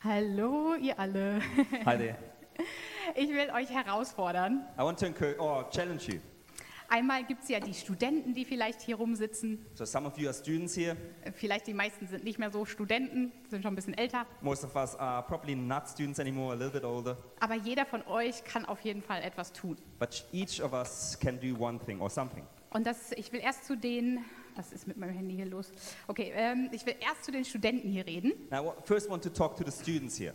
Hallo, ihr alle. Hi there. <laughs> Ich will euch herausfordern. I want to encourage or challenge you. Einmal gibt es ja die Studenten, die vielleicht hier rumsitzen. So some of you are students here. Vielleicht die meisten sind nicht mehr so Studenten, sind schon ein bisschen älter. Most of us are probably not students anymore, a little bit older. Aber jeder von euch kann auf jeden Fall etwas tun. But each of us can do one thing or something. Und das, ich will erst zu den, was ist mit meinem Handy hier los? Okay, ähm, ich will erst zu den Studenten hier reden. Now, I first want to talk to the students here.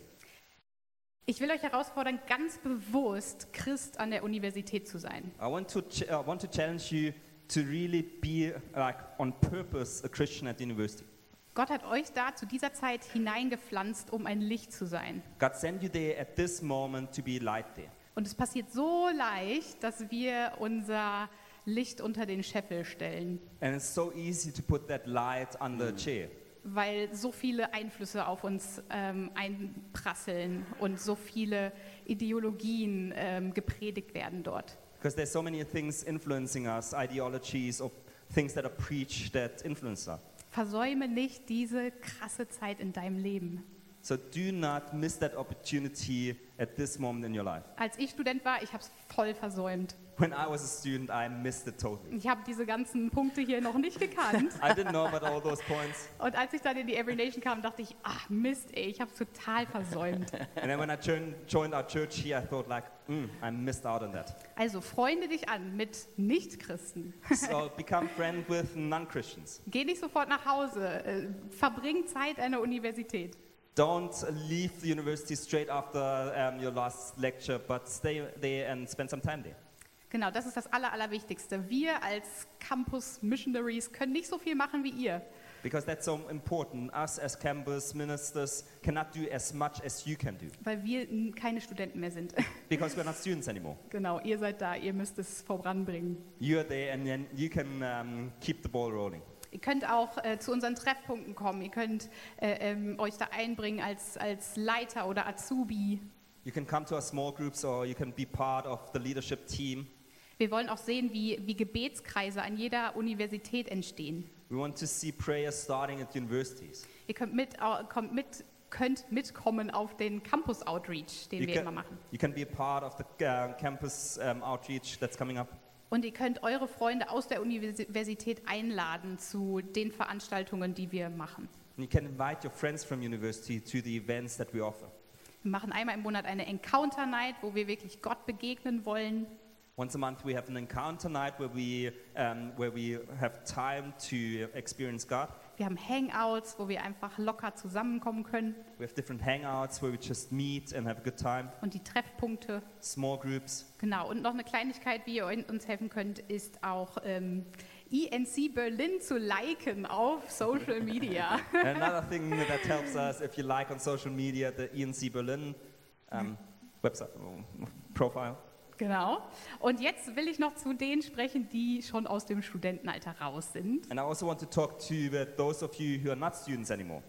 Ich will euch herausfordern, ganz bewusst Christ an der Universität zu sein. I want to, ch- uh, want to challenge you to really be like on purpose a Christian at the university. Gott hat euch da zu dieser Zeit hineingepflanzt, um ein Licht zu sein. God sent you there at this moment to be light there. Und es passiert so leicht, dass wir unser Licht unter den Scheffel stellen, And it's so easy to put that light under a chair weil so viele Einflüsse auf uns ähm, einprasseln und so viele Ideologien ähm, gepredigt werden dort. because there's so many things influencing us, ideologies or things that are preached that influence us. Versäume nicht diese krasse Zeit in deinem Leben. So do not miss that opportunity at this moment in your life. Als ich Student war, ich habe es voll versäumt. When I was a student, I missed it totally. Ich habe diese ganzen Punkte hier noch nicht gekannt. <laughs> I didn't know about all those points. Und als ich dann in die Every Nation kam, dachte ich, ach Mist, ey, ich habe es total versäumt. <laughs> And then when I joined, our church here, I thought like, mm, I missed out on that. Also freunde dich an mit Nichtchristen. <laughs> So become friends with non-Christians. Geh nicht sofort nach Hause. Äh, verbring Zeit an der Universität. Don't leave the university straight after um, your last lecture, but stay there and spend some time there. Genau, das ist das Aller, Allerwichtigste. Wir als Campus Missionaries können nicht so viel machen wie ihr. Because that's so important. Us as campus ministers cannot do as much as you can do. Weil wir n- keine Studenten mehr sind. <laughs> Because we're not students anymore. genau, ihr seid da, ihr müsst es voranbringen. You're there and then you can um, keep the ball rolling. Ihr könnt auch äh, zu unseren Treffpunkten kommen. Ihr könnt äh, ähm, euch da einbringen als, als Leiter oder Azubi. You can come to our small groups or you can be part of the leadership team. Wir wollen auch sehen, wie, wie Gebetskreise an jeder Universität entstehen. We want to see prayer starting at universities. Ihr könnt, mit, kommt mit, könnt mitkommen auf den Campus Outreach, den You wir can, immer machen. you can be a part of the uh, campus um, outreach that's coming up. Und ihr könnt eure Freunde aus der Universität einladen zu den Veranstaltungen, die wir machen. And you can invite your friends from university to the events that we offer. Wir machen einmal im Monat eine Encounter Night, wo wir wirklich Gott begegnen wollen. Once a month, we have an encounter night where we, um, where we have time to experience God. Wir haben Hangouts, wo wir einfach locker zusammenkommen können. We have different hangouts where we just meet and have a good time. Und die Treffpunkte, Small groups. genau. Und noch eine Kleinigkeit, wie ihr uns helfen könnt, ist auch ähm, ENC Berlin zu liken auf Social Media. <laughs> <laughs> Another thing that helps us, if you like on social media, the ENC Berlin um, website profile. Genau. Und jetzt will ich noch zu denen sprechen, die schon aus dem Studentenalter raus sind. And I also want to talk to those of you who are not students anymore.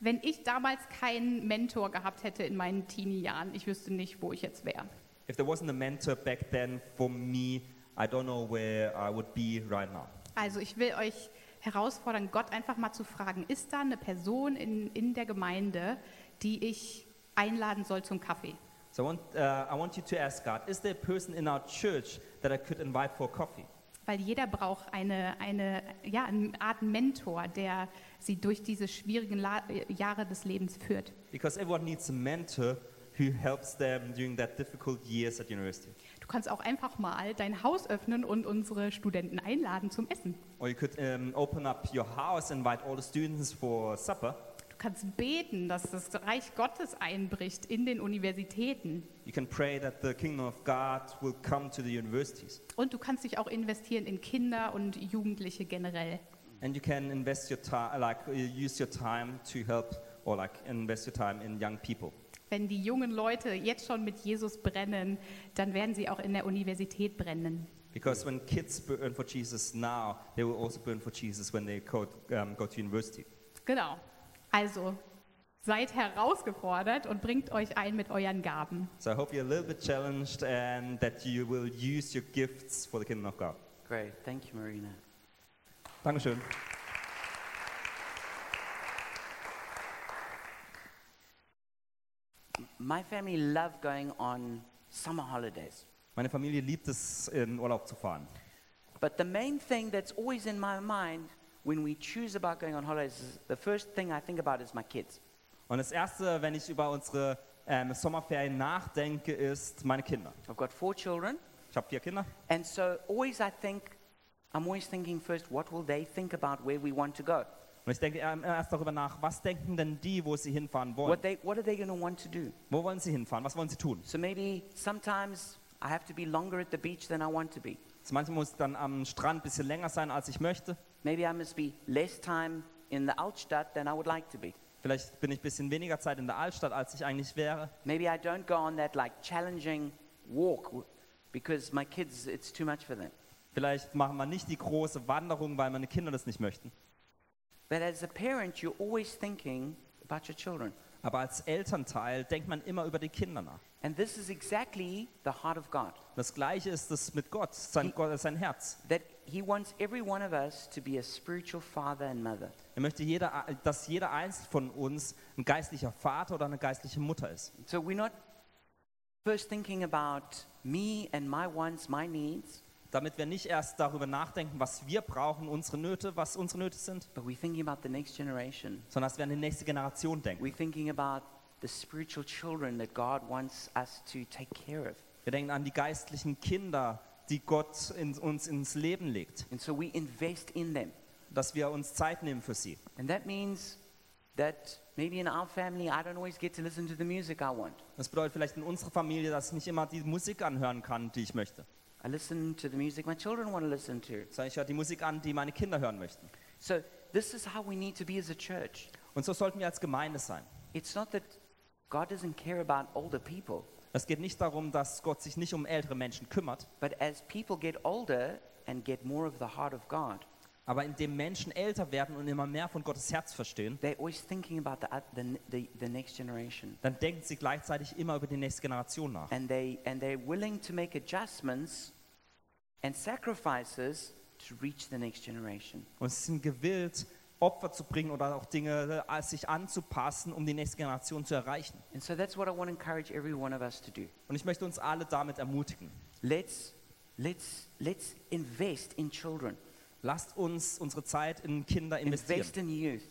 Wenn ich damals keinen Mentor gehabt hätte in meinen Teenie-Jahren, ich wüsste nicht, wo ich jetzt wäre. If there wasn't a mentor back then for me, I don't know where I would be right now. Also ich will euch herausfordern, Gott einfach mal zu fragen, ist da eine Person in, in der Gemeinde, die ich einladen soll zum Kaffee? So I want, uh, I want you to ask God, is there a person in our church that I could invite for coffee? Weil jeder braucht eine, eine, ja, eine Art Mentor, der sie durch diese schwierigen La Jahre des Lebens führt. Because everyone needs a mentor who helps them during that difficult years at university. Du kannst auch einfach mal dein Haus öffnen und unsere Studenten einladen zum Essen. Or you could um, open up your house, invite all the students for supper. Du kannst beten, dass das Reich Gottes einbricht in den Universitäten. You can pray that the kingdom of God will come to the universities. Und du kannst dich auch investieren in Kinder und Jugendliche generell. And you can invest your time, like uh, use your time to help or like invest your time in young people. Wenn die jungen Leute jetzt schon mit Jesus brennen, dann werden sie auch in der Universität brennen. Because when kids burn for Jesus now, they will also burn for Jesus when they go, um, go to university. Genau. Also seid herausgefordert und bringt euch ein mit euren Gaben. So I hope you're a little bit challenged and that you will use your gifts for the kingdom of God. Great. Thank you, Marina. Dankeschön. My family love going on summer holidays. Meine Familie liebt es, in Urlaub zu fahren. But the main thing that's always in my mind when we choose about going on holidays the first thing I think about is my kids. Und das Erste, wenn ich über unsere ähm, Sommerferien nachdenke, ist meine Kinder. I've got four children, Ich habe vier Kinder. and so always I think, I'm always thinking first, what will they think about where we want to go? Und ich denke ähm, erst darüber nach, was denken denn die, wo sie hinfahren wollen? What, they, what are they going to want to do? Wo wollen sie hinfahren? Was wollen sie tun? So maybe sometimes I have to be longer at the beach than I want to be. Also manchmal muss ich dann am Strand ein bisschen länger sein, als ich möchte. Maybe I must be less time in the Altstadt than I would like to be. Vielleicht bin ich ein bisschen weniger Zeit in der Altstadt, als ich eigentlich wäre. Maybe I don't go on that like challenging walk because my kids, it's too much for them. Vielleicht machen wir nicht die große Wanderung, weil meine Kinder das nicht möchten. But as a parent, you're always thinking about your children. Aber als Elternteil denkt man immer über die Kinder nach. And this is exactly the heart of God. Das Gleiche ist es mit Gott, sein, Gott, sein Herz. That He wants every one of us to be a spiritual father and mother. Er möchte, jeder, dass jeder einzelne von uns ein geistlicher Vater oder eine geistliche Mutter ist. So we're not first thinking about me and my wants, my needs, Damit wir nicht erst darüber nachdenken, was wir brauchen, unsere Nöte, was unsere Nöte sind, but we're thinking about the next generation. sondern dass wir an die nächste Generation denken. We're thinking about the spiritual children that God wants us to take care of. Wir denken an die geistlichen Kinder, die Gott in, uns ins Leben legt, And so we invest in them. dass wir uns Zeit nehmen für sie. And that means that maybe in our family, I don't always get to listen to the music I want. Das bedeutet vielleicht in unserer Familie, dass ich nicht immer die Musik anhören kann, die ich möchte. I listen to the music my children want to listen to. Sondern ich höre die Musik an, die meine Kinder hören möchten. So this is how we need to be as a church. Und so sollten wir als Gemeinde sein. It's not that God doesn't care about older people, Es geht nicht darum, dass Gott sich nicht um ältere Menschen kümmert, but as people get older and get more of the heart of God, aber indem Menschen älter werden und immer mehr von Gottes Herz verstehen, they're always thinking about the, the, the, the next generation. dann denken sie gleichzeitig immer über die nächste Generation nach. And, they, and they're willing to make adjustments and sacrifices to reach the next generation. Und sie sind gewillt, Opfer zu bringen oder auch Dinge äh, sich anzupassen, um die nächste Generation zu erreichen. And so that's what I want to encourage every one of us to do. Und ich möchte uns alle damit ermutigen. Let's, let's, let's invest in children, Lasst uns unsere Zeit in Kinder invest investieren, in youth,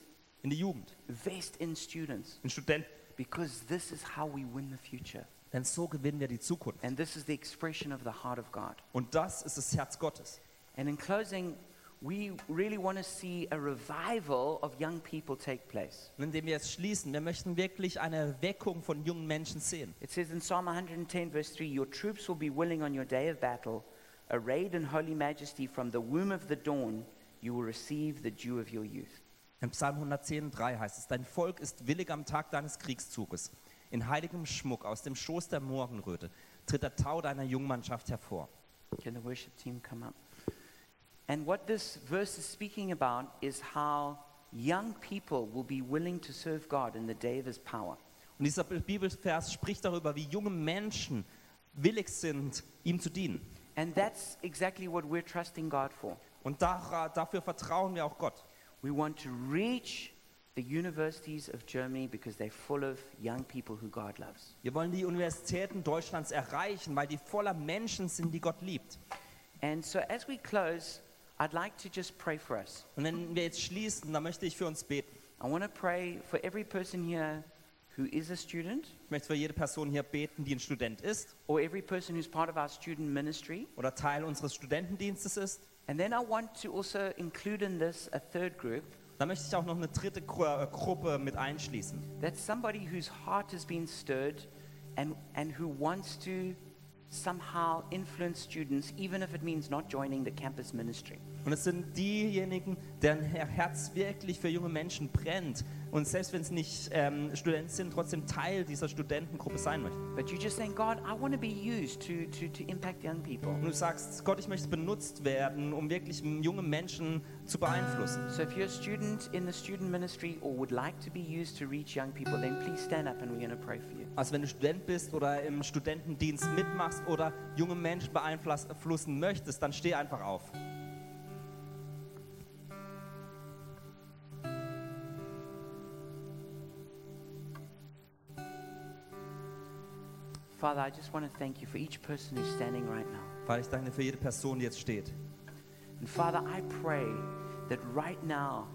in die Jugend, invest in students, in Studenten. because this is how we win the future. Denn so gewinnen wir die Zukunft. And this is the expression of the heart of God. Und das ist das Herz Gottes. And in closing, we really want to see a revival of young people take place. Und indem wir jetzt schließen, wir möchten wirklich eine Erweckung von jungen Menschen sehen. It says in Psalm 110, verse 3 Your troops will be willing on your day of battle, arrayed in holy majesty from the womb of the dawn. You will receive the dew of your youth. Im Psalm 110, 3 heißt es, dein Volk ist willig am Tag deines Kriegszuges. In heiligem Schmuck aus dem Schoß der Morgenröte tritt der Tau deiner Jungmannschaft hervor. Can the worship team come up? And what this verse is speaking about is how young people will be willing to serve God in the day of his power. Und dieser Bibelvers spricht darüber, wie junge Menschen willig sind, ihm zu dienen. And that's exactly what we're trusting God for. Und da, dafür vertrauen wir auch Gott. We want to reach the universities of Germany because they're full of young people who God loves. Wir wollen die Universitäten Deutschlands erreichen, weil die voller Menschen sind, die Gott liebt. And so as we close, I'd like to just pray for us. Und wenn wir jetzt schließen, dann möchte ich für uns beten. I want to pray for every person here who is a student Ich möchte für jede Person hier beten, die ein Student ist or every person who's part of our student ministry. oder Teil unseres Studentendienstes ist. And then I want to also include in this a third group. Da möchte ich auch noch eine dritte Gru äh, Gruppe mit einschließen. That's somebody whose heart has been stirred and, and who wants to somehow influence students, even if it means not joining the campus ministry. Und es sind diejenigen, deren Herz wirklich für junge Menschen brennt, und selbst wenn es nicht ähm, Studenten sind, trotzdem Teil dieser Studentengruppe sein möchten. But you just saying, God, I want to be used to, to, to impact young people. Und du sagst, Gott, ich möchte benutzt werden, um wirklich junge Menschen zu beeinflussen. So if you're a student in the student ministry or would like to be used to reach young people, then please stand up and we're going to pray for you. Also wenn du Student bist oder im Studentendienst mitmachst oder junge Menschen beeinflussen möchtest, dann steh einfach auf. Father, I just want to thank you for each person who's standing right now. Vater, ich danke dir für jede Person, die jetzt steht. And Father, I pray that right now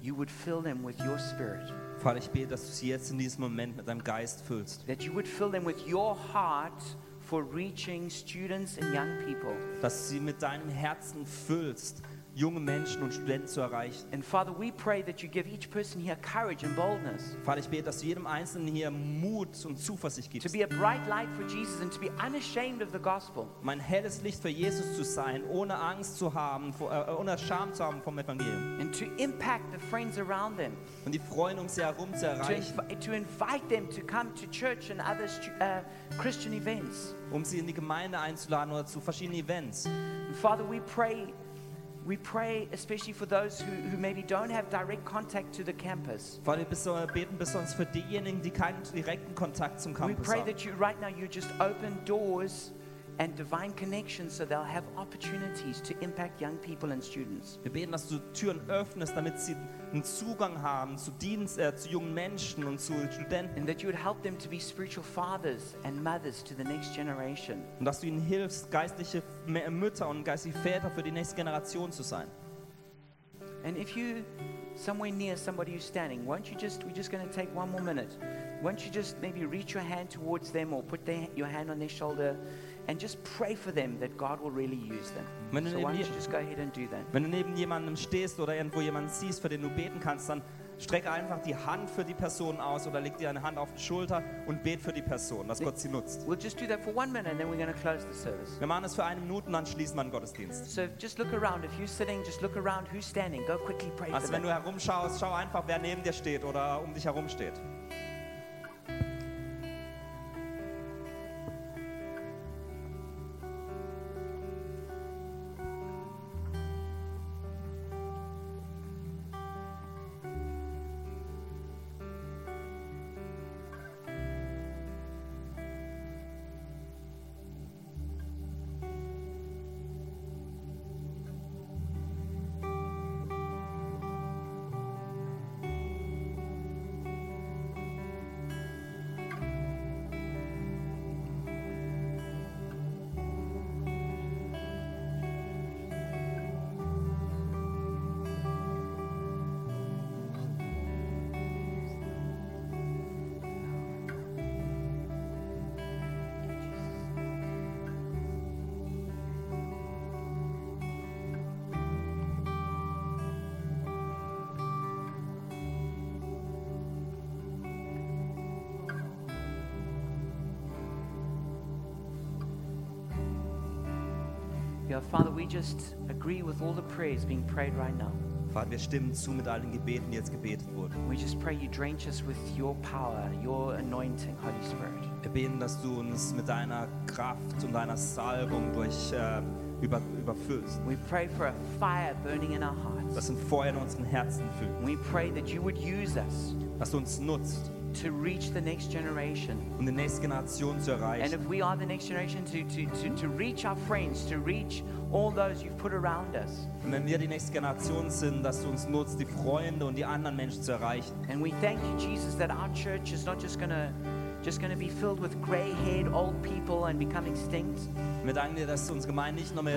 you would fill them with your spirit, Vater, ich bete, dass du sie jetzt in diesem Moment mit deinem Geist füllst. that you would fill them with your heart for reaching students and young people. Dass du sie mit deinem Herzen füllst, junge Menschen und Studenten zu erreichen. And Father, we pray that you give each person here courage and boldness Vater, ich bete, dass du jedem Einzelnen hier Mut und Zuversicht to gibst. be a bright light for Jesus and to be unashamed of the gospel. Um ein helles Licht für Jesus zu sein, ohne Angst zu haben, vor- äh, ohne Scham zu haben vom Evangelium. and to impact the friends around them, Und die Freunde um sie herum zu to, erreichen, invi- to invite them to come to church and other uh, Christian events. um sie in die Gemeinde einzuladen oder zu verschiedenen Events. And Father, we pray, we pray especially for those who, who maybe don't have direct contact to the campus. Vater, wir beso- beten besonders für diejenigen, die keinen direkten Kontakt zum We Campus pray haben. that you right now you just open doors and divine connections so they'll have opportunities to impact young people and students. Wir beten, dass du Türen öffnest, damit sie einen Zugang haben zu, Dienst, äh, zu jungen Menschen und zu Studenten. And that you would help them to be spiritual fathers and mothers to the next generation. Und dass du ihnen hilfst, geistliche äh, Mütter und geistliche Väter für die nächste Generation zu sein. And if you somewhere near somebody who's standing, won't you just we're just going to take one more minute. Won't you just maybe reach your hand towards them or put their, your hand on their shoulder and just pray for them that God will really use them. Wenn du So neben why don't je- you just go ahead and do that? Wenn du neben jemandem stehst oder irgendwo jemanden siehst, für den du beten kannst, dann strecke einfach die Hand für die Person aus oder leg dir eine Hand auf die Schulter und bet für die Person, dass Gott sie nutzt. We'll just do that for one minute and then we're going to close the service. Wir machen das für eine Minute und dann schließen wir den Gottesdienst. So just look around. If you're sitting, just look around who's standing. Go quickly pray for Also wenn them. du herumschaust, schau einfach, wer neben dir steht oder um dich herum steht. Yeah, Father, we just agree with all the prayers being prayed right now. Vater, wir stimmen zu mit all den Gebeten, die jetzt gebetet wurden. We just pray you drench us with your power, your anointing, Holy Spirit. Wir beten, dass du uns mit deiner Kraft und deiner Salbung durch, äh, über, überfüllst. We pray for a fire burning in our hearts. Dass ein Feuer in unseren Herzen fühlt. We pray that you would use us Dass du uns nutzt, to reach the next generation. um die nächste Generation zu And erreichen. if we are the next generation, to, to, to, to reach our friends, to reach all those you've put around us. Und wenn wir die nächste Generation sind, dass du uns nutzt, die Freunde und die anderen Menschen zu erreichen. And we thank you, Jesus, that our church is not just gonna just gonna be filled with gray-haired old people and become extinct, wir danken dir, dass unsere Gemeinde nicht nur mit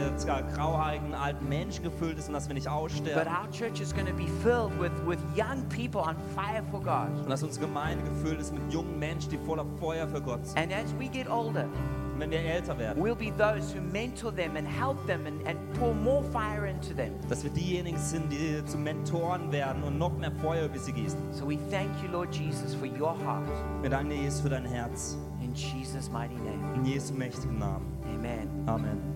grauhaarigen alten Menschen gefüllt ist und dass wir nicht but aussterben. our church is gonna be filled with, with young people on fire for God. Und dass unsere Gemeinde gefüllt ist mit jungen Menschen, die voller Feuer für Gott sind. And as we get older, Und wenn wir älter werden, we'll be those who mentor them and help them and, and pour more fire into them. dass wir diejenigen sind, die zu Mentoren werden und noch mehr Feuer über sie gießen. So we thank you, Lord Jesus, for your heart. Wir danken dir, Jesus, für dein Herz. In Jesus' mighty name. In Jesu mächtigen Namen. Amen.